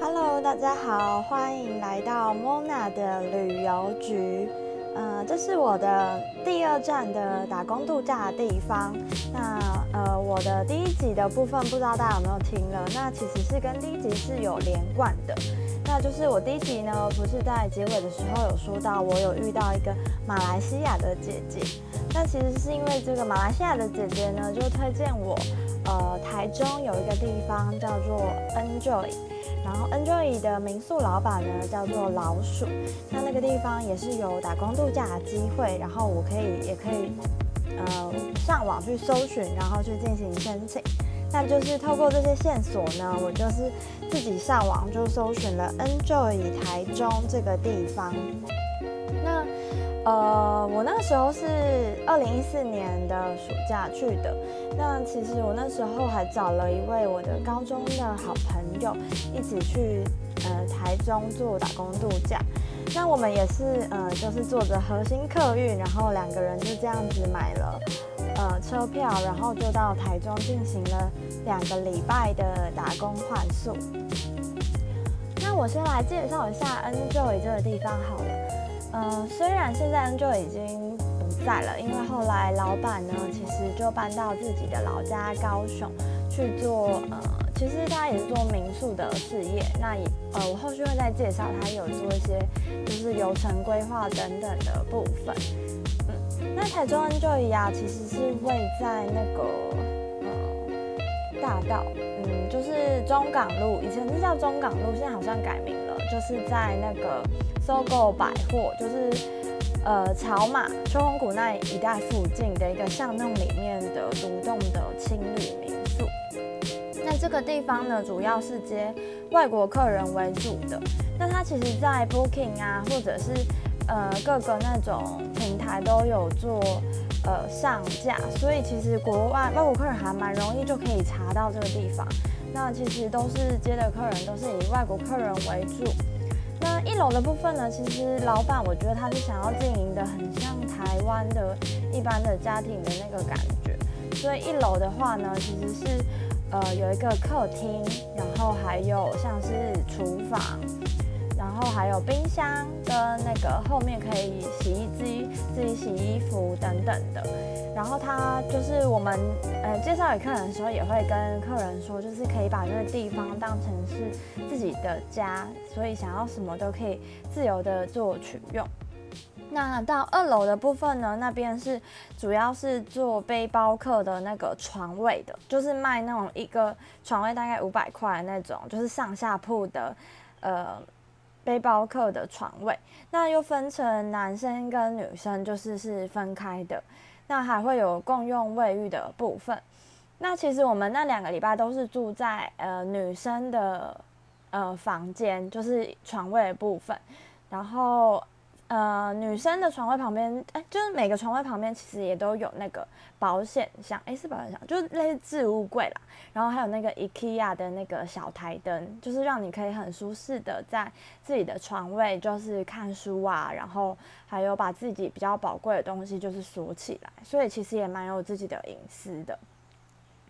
Hello，大家好，欢迎来到 Mona 的旅游局。呃，这是我的第二站的打工度假的地方。那呃，我的第一集的部分不知道大家有没有听了？那其实是跟第一集是有连贯的。那就是我第一集呢，不是在结尾的时候有说到，我有遇到一个马来西亚的姐姐。那其实是因为这个马来西亚的姐姐呢，就推荐我，呃，台中有一个地方叫做 Enjoy，然后 Enjoy 的民宿老板呢叫做老鼠。那那个地方也是有打工度假的机会，然后我可以也可以，呃，上网去搜寻，然后去进行申请。那就是透过这些线索呢，我就是自己上网就搜寻了 Enjoy 台中这个地方。那呃，我那时候是二零一四年的暑假去的。那其实我那时候还找了一位我的高中的好朋友一起去呃台中做打工度假。那我们也是呃就是坐着核心客运，然后两个人就这样子买了。呃，车票，然后就到台中进行了两个礼拜的打工换宿。那我先来介绍一下 NJOY 这个地方好了。呃，虽然现在 Enjoy 已经不在了，因为后来老板呢，其实就搬到自己的老家高雄去做。呃，其实他也是做民宿的事业。那也呃，我后续会再介绍他有做一些就是流程规划等等的部分。嗯那台中 Enjoy 啊，其实是位在那个大道，嗯，就是中港路，以前是叫中港路，现在好像改名了，就是在那个搜狗百货，就是呃草马秋红谷那一带附近的一个巷弄里面的独栋的青旅民宿。那这个地方呢，主要是接外国客人为主的。那它其实，在 Booking 啊，或者是呃，各个那种平台都有做呃上架，所以其实国外外国客人还蛮容易就可以查到这个地方。那其实都是接的客人都是以外国客人为主。那一楼的部分呢，其实老板我觉得他是想要经营的很像台湾的一般的家庭的那个感觉，所以一楼的话呢，其实是呃有一个客厅，然后还有像是厨房。然后还有冰箱跟那个后面可以洗衣机自己洗衣服等等的。然后他就是我们呃介绍给客人的时候，也会跟客人说，就是可以把这个地方当成是自己的家，所以想要什么都可以自由的做取用。那到二楼的部分呢，那边是主要是做背包客的那个床位的，就是卖那种一个床位大概五百块那种，就是上下铺的，呃。背包客的床位，那又分成男生跟女生，就是是分开的。那还会有共用卫浴的部分。那其实我们那两个礼拜都是住在呃女生的呃房间，就是床位的部分，然后。呃，女生的床位旁边，哎，就是每个床位旁边其实也都有那个保险箱，哎，是保险箱，就是类似置物柜啦。然后还有那个 IKEA 的那个小台灯，就是让你可以很舒适的在自己的床位，就是看书啊，然后还有把自己比较宝贵的东西就是锁起来，所以其实也蛮有自己的隐私的。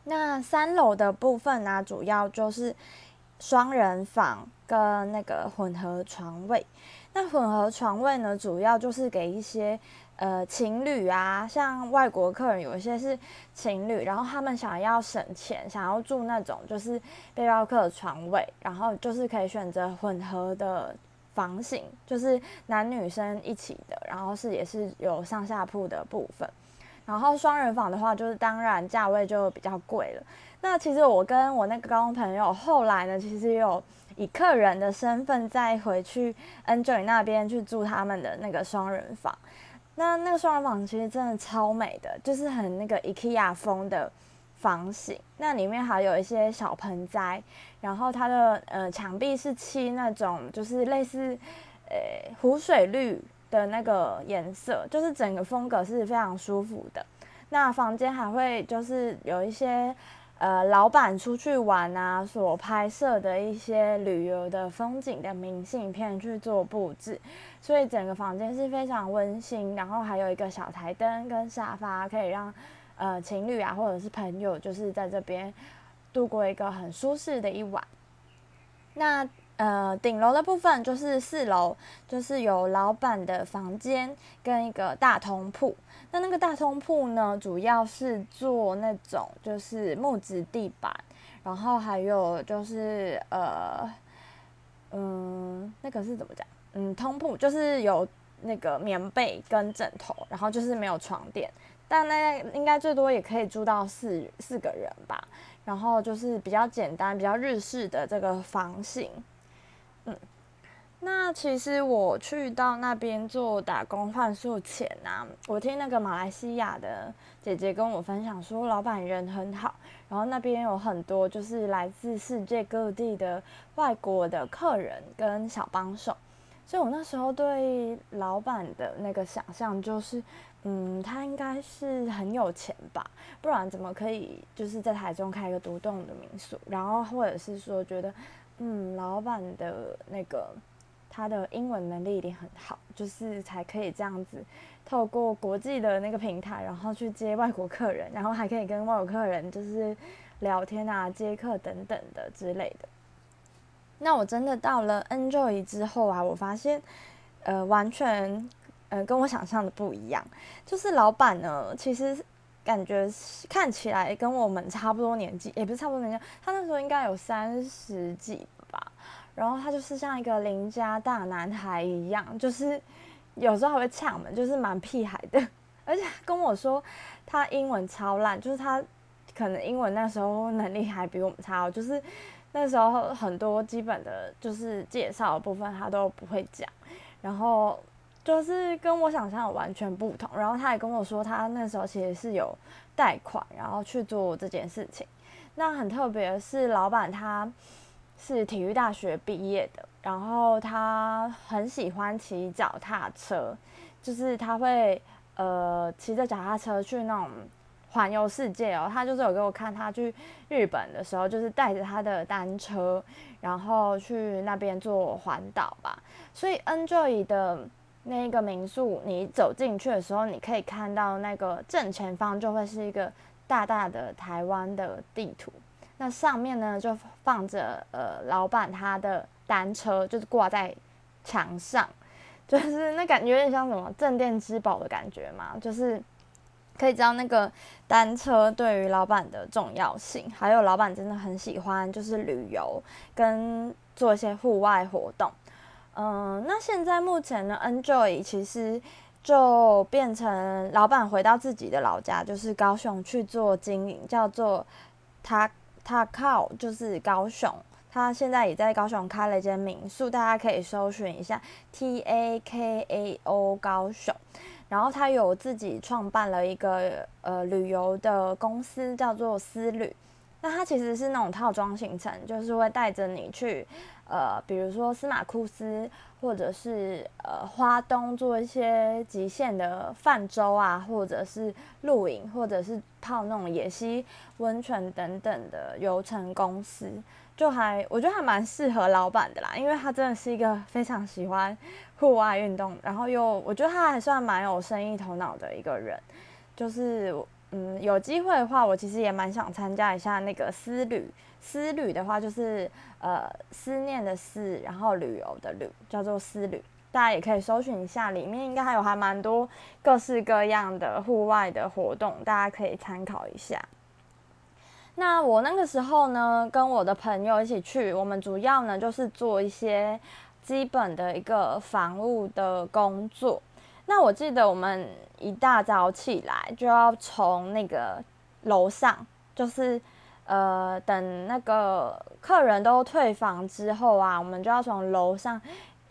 那三楼的部分呢，主要就是双人房跟那个混合床位。那混合床位呢，主要就是给一些呃情侣啊，像外国客人有一些是情侣，然后他们想要省钱，想要住那种就是背包客床位，然后就是可以选择混合的房型，就是男女生一起的，然后是也是有上下铺的部分。然后双人房的话，就是当然价位就比较贵了。那其实我跟我那个高中朋友后来呢，其实有。以客人的身份再回去 Enjoy 那边去住他们的那个双人房，那那个双人房其实真的超美的，就是很那个 IKEA 风的房型。那里面还有一些小盆栽，然后它的呃墙壁是漆那种就是类似呃湖水绿的那个颜色，就是整个风格是非常舒服的。那房间还会就是有一些。呃，老板出去玩啊，所拍摄的一些旅游的风景的明信片去做布置，所以整个房间是非常温馨。然后还有一个小台灯跟沙发，可以让呃情侣啊或者是朋友，就是在这边度过一个很舒适的一晚。那呃，顶楼的部分就是四楼，就是有老板的房间跟一个大通铺。那那个大通铺呢，主要是做那种就是木质地板，然后还有就是呃，嗯，那个是怎么讲？嗯，通铺就是有那个棉被跟枕头，然后就是没有床垫，但那应该最多也可以住到四四个人吧。然后就是比较简单、比较日式的这个房型。嗯，那其实我去到那边做打工换宿前啊，我听那个马来西亚的姐姐跟我分享说，老板人很好，然后那边有很多就是来自世界各地的外国的客人跟小帮手，所以我那时候对老板的那个想象就是，嗯，他应该是很有钱吧，不然怎么可以就是在台中开一个独栋的民宿，然后或者是说觉得。嗯，老板的那个他的英文能力一定很好，就是才可以这样子透过国际的那个平台，然后去接外国客人，然后还可以跟外国客人就是聊天啊、接客等等的之类的。那我真的到了 Enjoy 之后啊，我发现呃完全呃跟我想象的不一样，就是老板呢其实感觉看起来跟我们差不多年纪，也不是差不多年纪，他那时候应该有三十几吧。然后他就是像一个邻家大男孩一样，就是有时候还会呛门，就是蛮屁孩的。而且跟我说他英文超烂，就是他可能英文那时候能力还比我们差，就是那时候很多基本的就是介绍的部分他都不会讲，然后就是跟我想象完全不同。然后他也跟我说他那时候其实是有贷款，然后去做这件事情。那很特别的是，老板他。是体育大学毕业的，然后他很喜欢骑脚踏车，就是他会呃骑着脚踏车去那种环游世界哦。他就是有给我看他去日本的时候，就是带着他的单车，然后去那边做环岛吧。所以 Enjoy 的那一个民宿，你走进去的时候，你可以看到那个正前方就会是一个大大的台湾的地图。那上面呢，就放着呃，老板他的单车，就是挂在墙上，就是那感觉有点像什么镇店之宝的感觉嘛，就是可以知道那个单车对于老板的重要性，还有老板真的很喜欢就是旅游跟做一些户外活动。嗯，那现在目前呢，Enjoy 其实就变成老板回到自己的老家，就是高雄去做经营，叫做他。他靠就是高雄，他现在也在高雄开了一间民宿，大家可以搜寻一下 T A K A O 高雄。然后他有自己创办了一个呃旅游的公司，叫做思旅。那他其实是那种套装行程，就是会带着你去呃，比如说司马库斯，或者是呃花东做一些极限的泛舟啊，或者是露营，或者是泡那种野溪。温泉等等的游程公司，就还我觉得还蛮适合老板的啦，因为他真的是一个非常喜欢户外运动，然后又我觉得他还算蛮有生意头脑的一个人。就是嗯，有机会的话，我其实也蛮想参加一下那个私旅。思旅的话，就是呃思念的思，然后旅游的旅，叫做思旅。大家也可以搜寻一下，里面应该还有还蛮多各式各样的户外的活动，大家可以参考一下。那我那个时候呢，跟我的朋友一起去，我们主要呢就是做一些基本的一个防务的工作。那我记得我们一大早起来就要从那个楼上，就是呃等那个客人都退房之后啊，我们就要从楼上。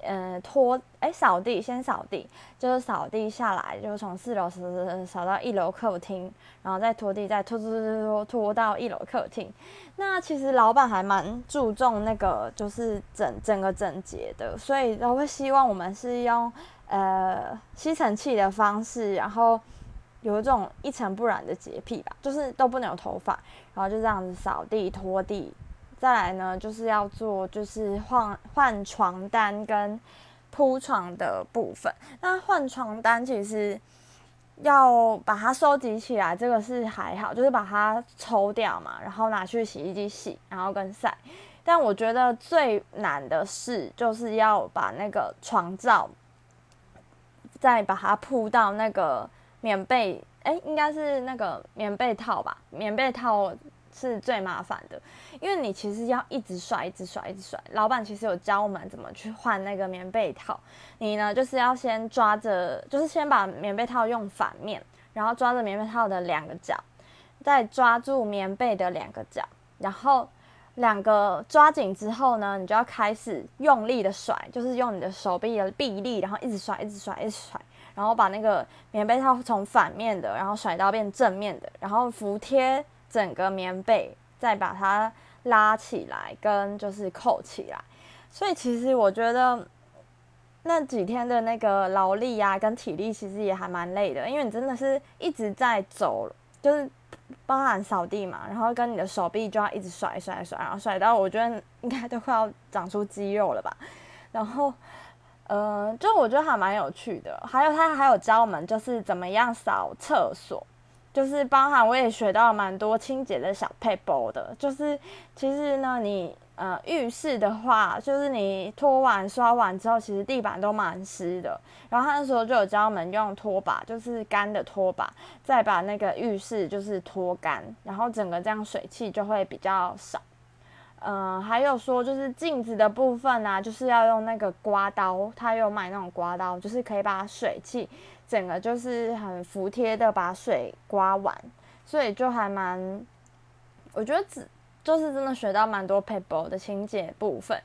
嗯，拖哎，扫地先扫地，就是扫地下来，就从四楼扫扫扫到一楼客厅，然后再拖地，再拖拖拖拖拖到一楼客厅。那其实老板还蛮注重那个，就是整整个整洁的，所以都会希望我们是用呃吸尘器的方式，然后有一种一尘不染的洁癖吧，就是都不能有头发，然后就这样子扫地拖地。再来呢，就是要做就是换换床单跟铺床的部分。那换床单其实要把它收集起来，这个是还好，就是把它抽掉嘛，然后拿去洗衣机洗，然后跟晒。但我觉得最难的事就是要把那个床罩再把它铺到那个棉被，哎，应该是那个棉被套吧？棉被套是最麻烦的，因为你其实要一直甩，一直甩，一直甩。老板其实有教我们怎么去换那个棉被套，你呢就是要先抓着，就是先把棉被套用反面，然后抓着棉被套的两个角，再抓住棉被的两个角，然后两个抓紧之后呢，你就要开始用力的甩，就是用你的手臂的臂力，然后一直甩，一直甩，一直甩。然后把那个棉被套从反面的，然后甩到变正面的，然后服贴整个棉被，再把它拉起来，跟就是扣起来。所以其实我觉得那几天的那个劳力啊，跟体力其实也还蛮累的，因为你真的是一直在走，就是包含扫地嘛，然后跟你的手臂就要一直甩甩甩，然后甩到我觉得应该都快要长出肌肉了吧，然后。呃，就我觉得还蛮有趣的，还有他还有教我们就是怎么样扫厕所，就是包含我也学到蛮多清洁的小配包的，就是其实呢，你呃浴室的话，就是你拖完刷完之后，其实地板都蛮湿的，然后他那时候就有教我们用拖把，就是干的拖把，再把那个浴室就是拖干，然后整个这样水汽就会比较少。嗯，还有说就是镜子的部分啊，就是要用那个刮刀，他有买那种刮刀，就是可以把水汽整个就是很服帖的把水刮完，所以就还蛮，我觉得只就是真的学到蛮多 paper 的清洁部分。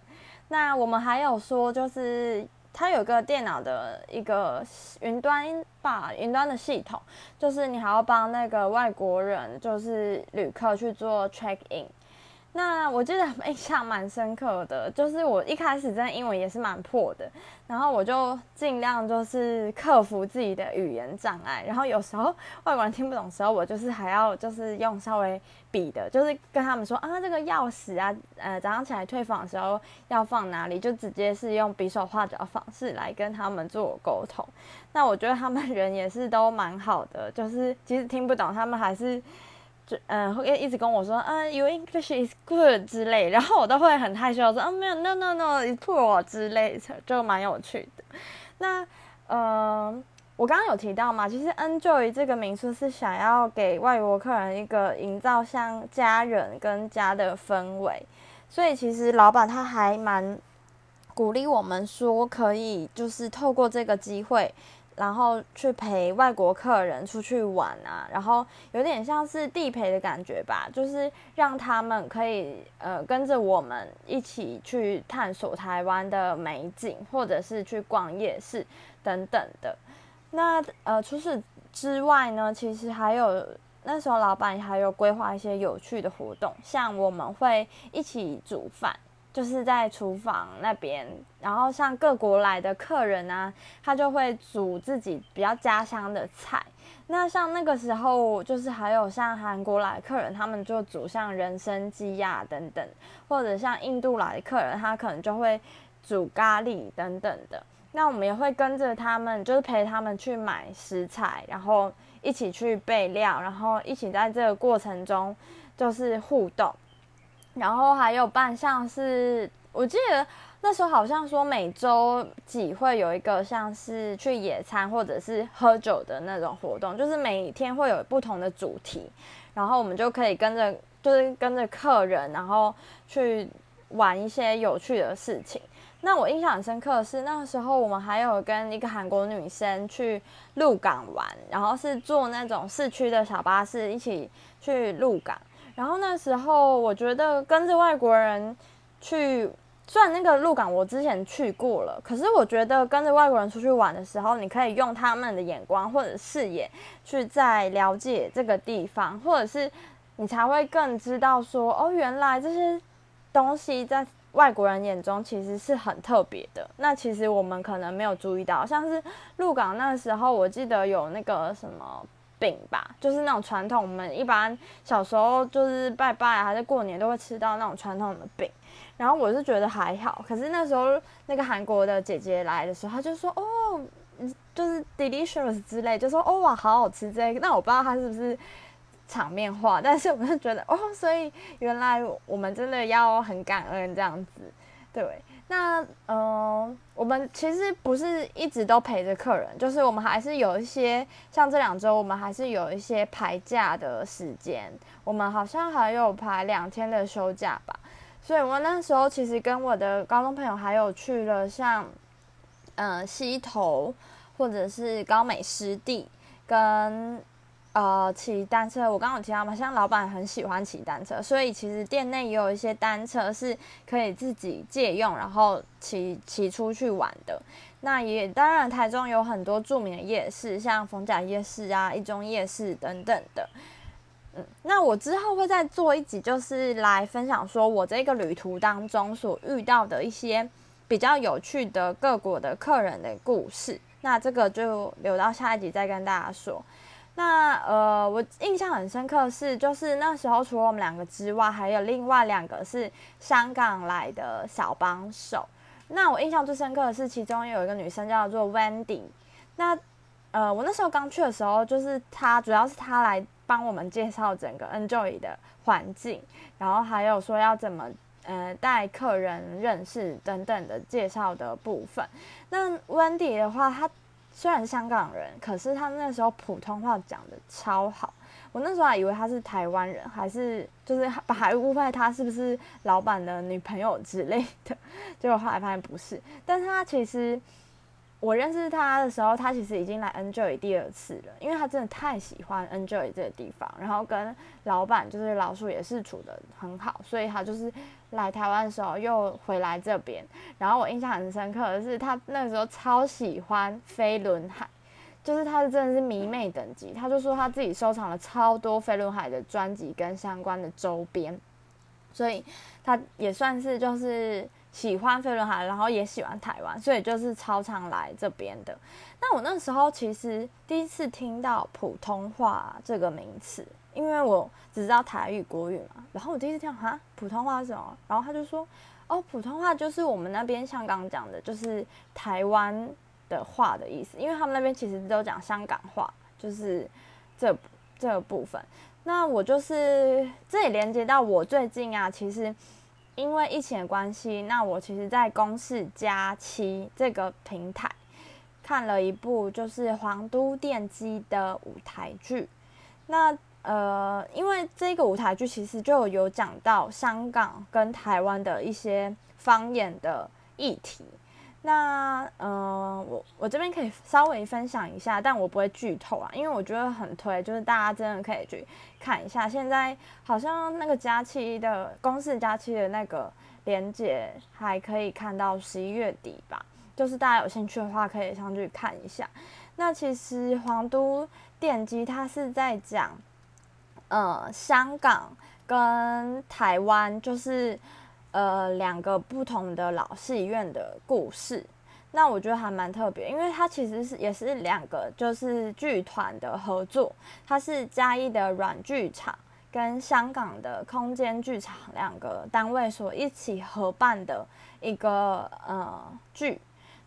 那我们还有说，就是它有个电脑的一个云端吧，云端的系统，就是你还要帮那个外国人，就是旅客去做 check in。那我记得印象蛮深刻的，就是我一开始真的英文也是蛮破的，然后我就尽量就是克服自己的语言障碍，然后有时候外国人听不懂时候，我就是还要就是用稍微比的，就是跟他们说啊这个钥匙啊，呃早上起来退房的时候要放哪里，就直接是用比手画脚的方式来跟他们做沟通。那我觉得他们人也是都蛮好的，就是其实听不懂，他们还是。就嗯，会一直跟我说，嗯，Your English is good 之类，然后我都会很害羞说，嗯，没有，No No No，it's poor 之类，就蛮有趣的。那，嗯，我刚刚有提到嘛，其实 Enjoy 这个民宿是想要给外国客人一个营造像家人跟家的氛围，所以其实老板他还蛮鼓励我们说，可以就是透过这个机会。然后去陪外国客人出去玩啊，然后有点像是地陪的感觉吧，就是让他们可以呃跟着我们一起去探索台湾的美景，或者是去逛夜市等等的。那呃除此之外呢，其实还有那时候老板还有规划一些有趣的活动，像我们会一起煮饭。就是在厨房那边，然后像各国来的客人啊，他就会煮自己比较家乡的菜。那像那个时候，就是还有像韩国来的客人，他们就煮像人参鸡呀等等，或者像印度来的客人，他可能就会煮咖喱等等的。那我们也会跟着他们，就是陪他们去买食材，然后一起去备料，然后一起在这个过程中就是互动。然后还有办像是，我记得那时候好像说每周几会有一个像是去野餐或者是喝酒的那种活动，就是每天会有不同的主题，然后我们就可以跟着就是跟着客人，然后去玩一些有趣的事情。那我印象很深刻的是那个时候我们还有跟一个韩国女生去鹿港玩，然后是坐那种市区的小巴士一起去鹿港。然后那时候，我觉得跟着外国人去，虽然那个鹿港我之前去过了，可是我觉得跟着外国人出去玩的时候，你可以用他们的眼光或者视野去再了解这个地方，或者是你才会更知道说，哦，原来这些东西在外国人眼中其实是很特别的。那其实我们可能没有注意到，像是鹿港那时候，我记得有那个什么。饼吧，就是那种传统，我们一般小时候就是拜拜还是过年都会吃到那种传统的饼。然后我是觉得还好，可是那时候那个韩国的姐姐来的时候，她就说哦，就是 delicious 之类，就说哦哇，好好吃这个。那我不知道她是不是场面话，但是我们就觉得哦，所以原来我们真的要很感恩这样子，对。那嗯，我们其实不是一直都陪着客人，就是我们还是有一些像这两周，我们还是有一些排假的时间，我们好像还有排两天的休假吧。所以我那时候其实跟我的高中朋友还有去了像嗯溪头或者是高美湿地跟。呃，骑单车，我刚刚有提到嘛，像老板很喜欢骑单车，所以其实店内也有一些单车是可以自己借用，然后骑骑出去玩的。那也当然，台中有很多著名的夜市，像逢甲夜市啊、一中夜市等等的。嗯，那我之后会再做一集，就是来分享说我这个旅途当中所遇到的一些比较有趣的各国的客人的故事。那这个就留到下一集再跟大家说。那呃，我印象很深刻是，就是那时候除了我们两个之外，还有另外两个是香港来的小帮手。那我印象最深刻的是，其中有一个女生叫做 Wendy。那呃，我那时候刚去的时候，就是她主要是她来帮我们介绍整个 Enjoy 的环境，然后还有说要怎么呃带客人认识等等的介绍的部分。那 Wendy 的话，她虽然香港人，可是他那时候普通话讲的超好。我那时候还以为他是台湾人，还是就是把还误会他是不是老板的女朋友之类的。结果后来发现不是，但是他其实。我认识他的时候，他其实已经来 Enjoy 第二次了，因为他真的太喜欢 Enjoy 这个地方，然后跟老板就是老鼠也是处的很好，所以他就是来台湾的时候又回来这边。然后我印象很深刻的是，他那个时候超喜欢飞轮海，就是他是真的是迷妹等级，他就说他自己收藏了超多飞轮海的专辑跟相关的周边，所以他也算是就是。喜欢飞轮海，然后也喜欢台湾，所以就是超常来这边的。那我那时候其实第一次听到普通话这个名词，因为我只知道台语、国语嘛。然后我第一次听哈，普通话是什么？然后他就说，哦，普通话就是我们那边香港讲的，就是台湾的话的意思。因为他们那边其实都讲香港话，就是这这个部分。那我就是这也连接到我最近啊，其实。因为疫情的关系，那我其实，在公视佳期这个平台看了一部就是皇都电机的舞台剧。那呃，因为这个舞台剧其实就有讲到香港跟台湾的一些方言的议题。那嗯，我我这边可以稍微分享一下，但我不会剧透啊，因为我觉得很推，就是大家真的可以去看一下。现在好像那个假期的公司假期的那个连接还可以看到十一月底吧，就是大家有兴趣的话可以上去看一下。那其实皇都电机它是在讲，呃，香港跟台湾就是。呃，两个不同的老戏院的故事，那我觉得还蛮特别，因为它其实是也是两个就是剧团的合作，它是嘉义的软剧场跟香港的空间剧场两个单位所一起合办的一个呃剧，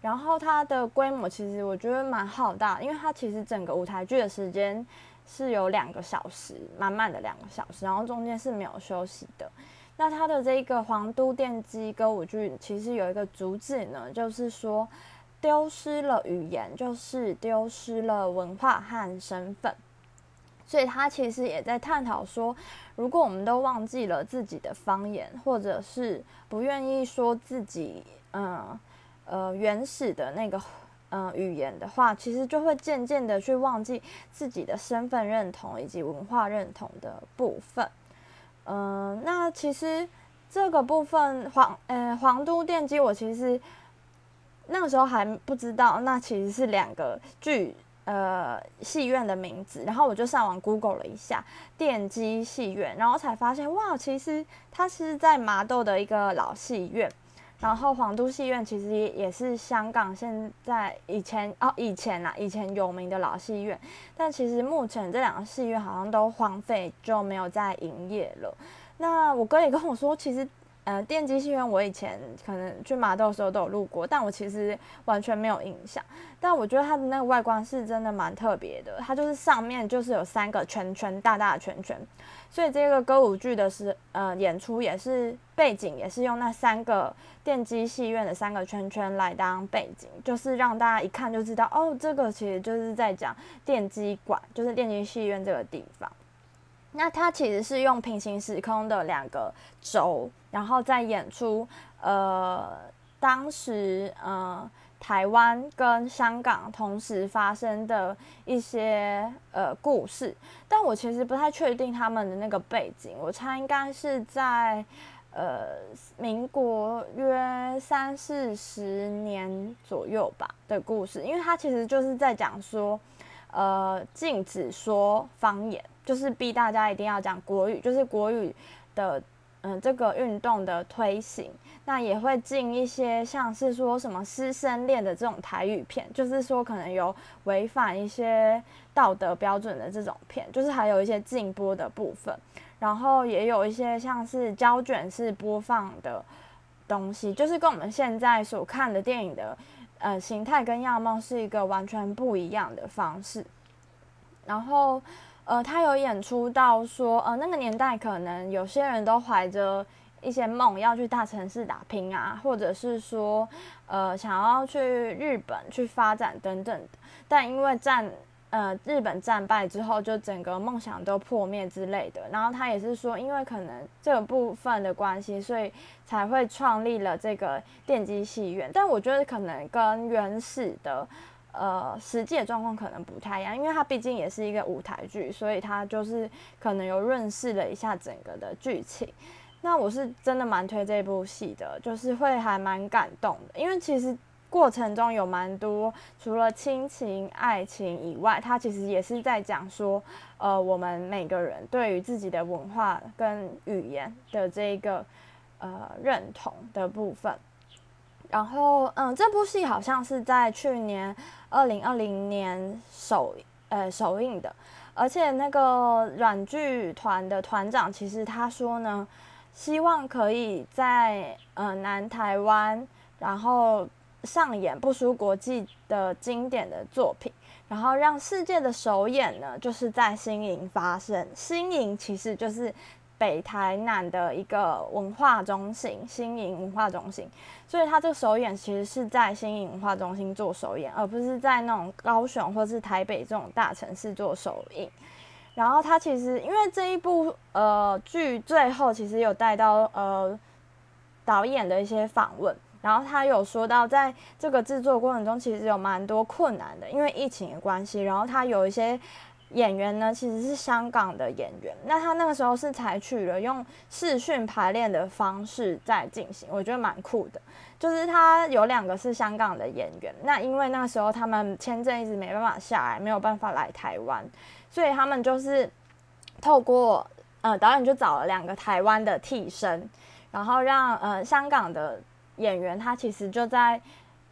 然后它的规模其实我觉得蛮浩大，因为它其实整个舞台剧的时间是有两个小时，满满的两个小时，然后中间是没有休息的。那它的这个皇都电机歌舞剧其实有一个主旨呢，就是说丢失了语言，就是丢失了文化和身份，所以它其实也在探讨说，如果我们都忘记了自己的方言，或者是不愿意说自己嗯呃原始的那个嗯语言的话，其实就会渐渐的去忘记自己的身份认同以及文化认同的部分。嗯，那其实这个部分皇呃皇都电机，我其实那个时候还不知道，那其实是两个剧呃戏院的名字，然后我就上网 Google 了一下电机戏院，然后才发现哇，其实它是在麻豆的一个老戏院。然后皇都戏院其实也也是香港现在以前哦以前啦以前有名的老戏院，但其实目前这两个戏院好像都荒废，就没有再营业了。那我哥也跟我说，其实呃，电机戏院我以前可能去麻豆的时候都有路过，但我其实完全没有印象。但我觉得它的那个外观是真的蛮特别的，它就是上面就是有三个圈圈，大大的圈圈。所以这个歌舞剧的是呃演出也是背景，也是用那三个电机戏院的三个圈圈来当背景，就是让大家一看就知道哦，这个其实就是在讲电机馆，就是电机戏院这个地方。那它其实是用平行时空的两个轴，然后再演出，呃，当时呃台湾跟香港同时发生的一些呃故事，但我其实不太确定他们的那个背景，我猜应该是在呃民国约三四十年左右吧的故事，因为它其实就是在讲说，呃，禁止说方言。就是逼大家一定要讲国语，就是国语的嗯这个运动的推行，那也会进一些像是说什么师生恋的这种台语片，就是说可能有违反一些道德标准的这种片，就是还有一些禁播的部分，然后也有一些像是胶卷式播放的东西，就是跟我们现在所看的电影的呃形态跟样貌是一个完全不一样的方式，然后。呃，他有演出到说，呃，那个年代可能有些人都怀着一些梦要去大城市打拼啊，或者是说，呃，想要去日本去发展等等。但因为战，呃，日本战败之后，就整个梦想都破灭之类的。然后他也是说，因为可能这个部分的关系，所以才会创立了这个电机戏院。但我觉得可能跟原始的。呃，实际的状况可能不太一样，因为它毕竟也是一个舞台剧，所以它就是可能有认识了一下整个的剧情。那我是真的蛮推这部戏的，就是会还蛮感动的，因为其实过程中有蛮多除了亲情、爱情以外，它其实也是在讲说，呃，我们每个人对于自己的文化跟语言的这个呃认同的部分。然后，嗯，这部戏好像是在去年二零二零年首呃首映的，而且那个软剧团的团长其实他说呢，希望可以在呃南台湾，然后上演不输国际的经典的作品，然后让世界的首演呢就是在新营发生。新营其实就是北台南的一个文化中心，新营文化中心。所以他这个首演其实是在新影文化中心做首演，而不是在那种高雄或是台北这种大城市做首映。然后他其实因为这一部呃剧最后其实有带到呃导演的一些访问，然后他有说到在这个制作过程中其实有蛮多困难的，因为疫情的关系，然后他有一些。演员呢，其实是香港的演员。那他那个时候是采取了用视讯排练的方式在进行，我觉得蛮酷的。就是他有两个是香港的演员，那因为那时候他们签证一直没办法下来，没有办法来台湾，所以他们就是透过呃导演就找了两个台湾的替身，然后让呃香港的演员他其实就在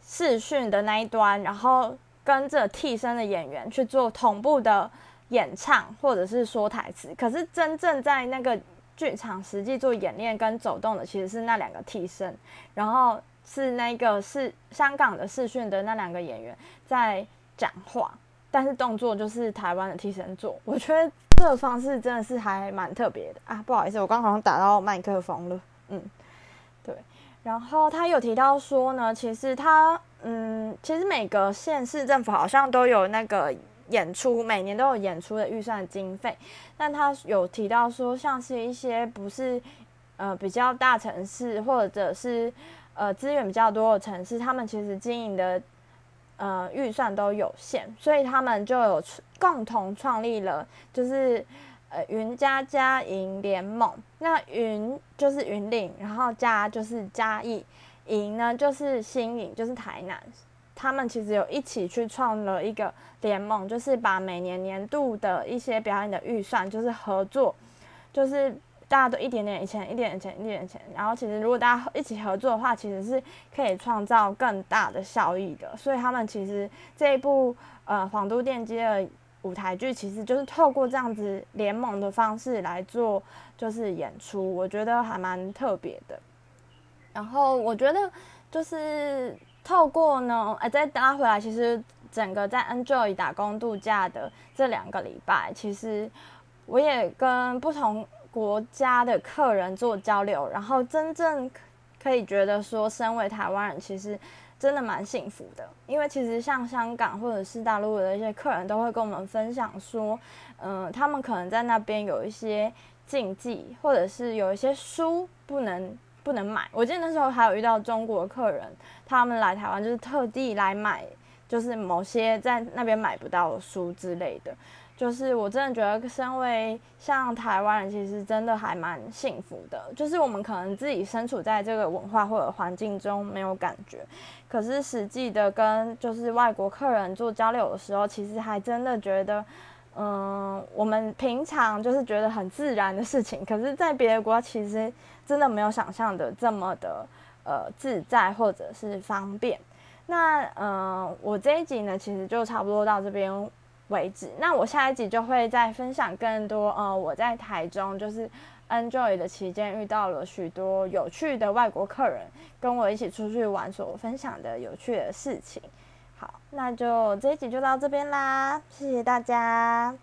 视讯的那一端，然后跟着替身的演员去做同步的。演唱或者是说台词，可是真正在那个剧场实际做演练跟走动的，其实是那两个替身，然后是那个是香港的视讯的那两个演员在讲话，但是动作就是台湾的替身做。我觉得这个方式真的是还蛮特别的啊！不好意思，我刚好像打到麦克风了。嗯，对。然后他有提到说呢，其实他嗯，其实每个县市政府好像都有那个。演出每年都有演出的预算经费，但他有提到说，像是一些不是呃比较大城市或者是呃资源比较多的城市，他们其实经营的呃预算都有限，所以他们就有共同创立了，就是呃云嘉嘉营联盟。那云就是云岭，然后加就是嘉义，营呢就是新营，就是台南。他们其实有一起去创了一个联盟，就是把每年年度的一些表演的预算，就是合作，就是大家都一点点钱，一点点钱，一点点钱。然后其实如果大家一起合作的话，其实是可以创造更大的效益的。所以他们其实这一部呃皇都电机的舞台剧，其实就是透过这样子联盟的方式来做，就是演出，我觉得还蛮特别的。然后我觉得就是透过呢，哎，再拉回来，其实整个在 Enjoy 打工度假的这两个礼拜，其实我也跟不同国家的客人做交流，然后真正可以觉得说，身为台湾人，其实真的蛮幸福的。因为其实像香港或者是大陆的一些客人，都会跟我们分享说，嗯，他们可能在那边有一些禁忌，或者是有一些书不能。不能买。我记得那时候还有遇到中国客人，他们来台湾就是特地来买，就是某些在那边买不到的书之类的。就是我真的觉得，身为像台湾人，其实真的还蛮幸福的。就是我们可能自己身处在这个文化或者环境中没有感觉，可是实际的跟就是外国客人做交流的时候，其实还真的觉得。嗯，我们平常就是觉得很自然的事情，可是，在别的国家其实真的没有想象的这么的呃自在或者是方便。那嗯，我这一集呢，其实就差不多到这边为止。那我下一集就会再分享更多呃，我在台中就是 enjoy 的期间遇到了许多有趣的外国客人，跟我一起出去玩所分享的有趣的事情。好那就这一集就到这边啦，谢谢大家。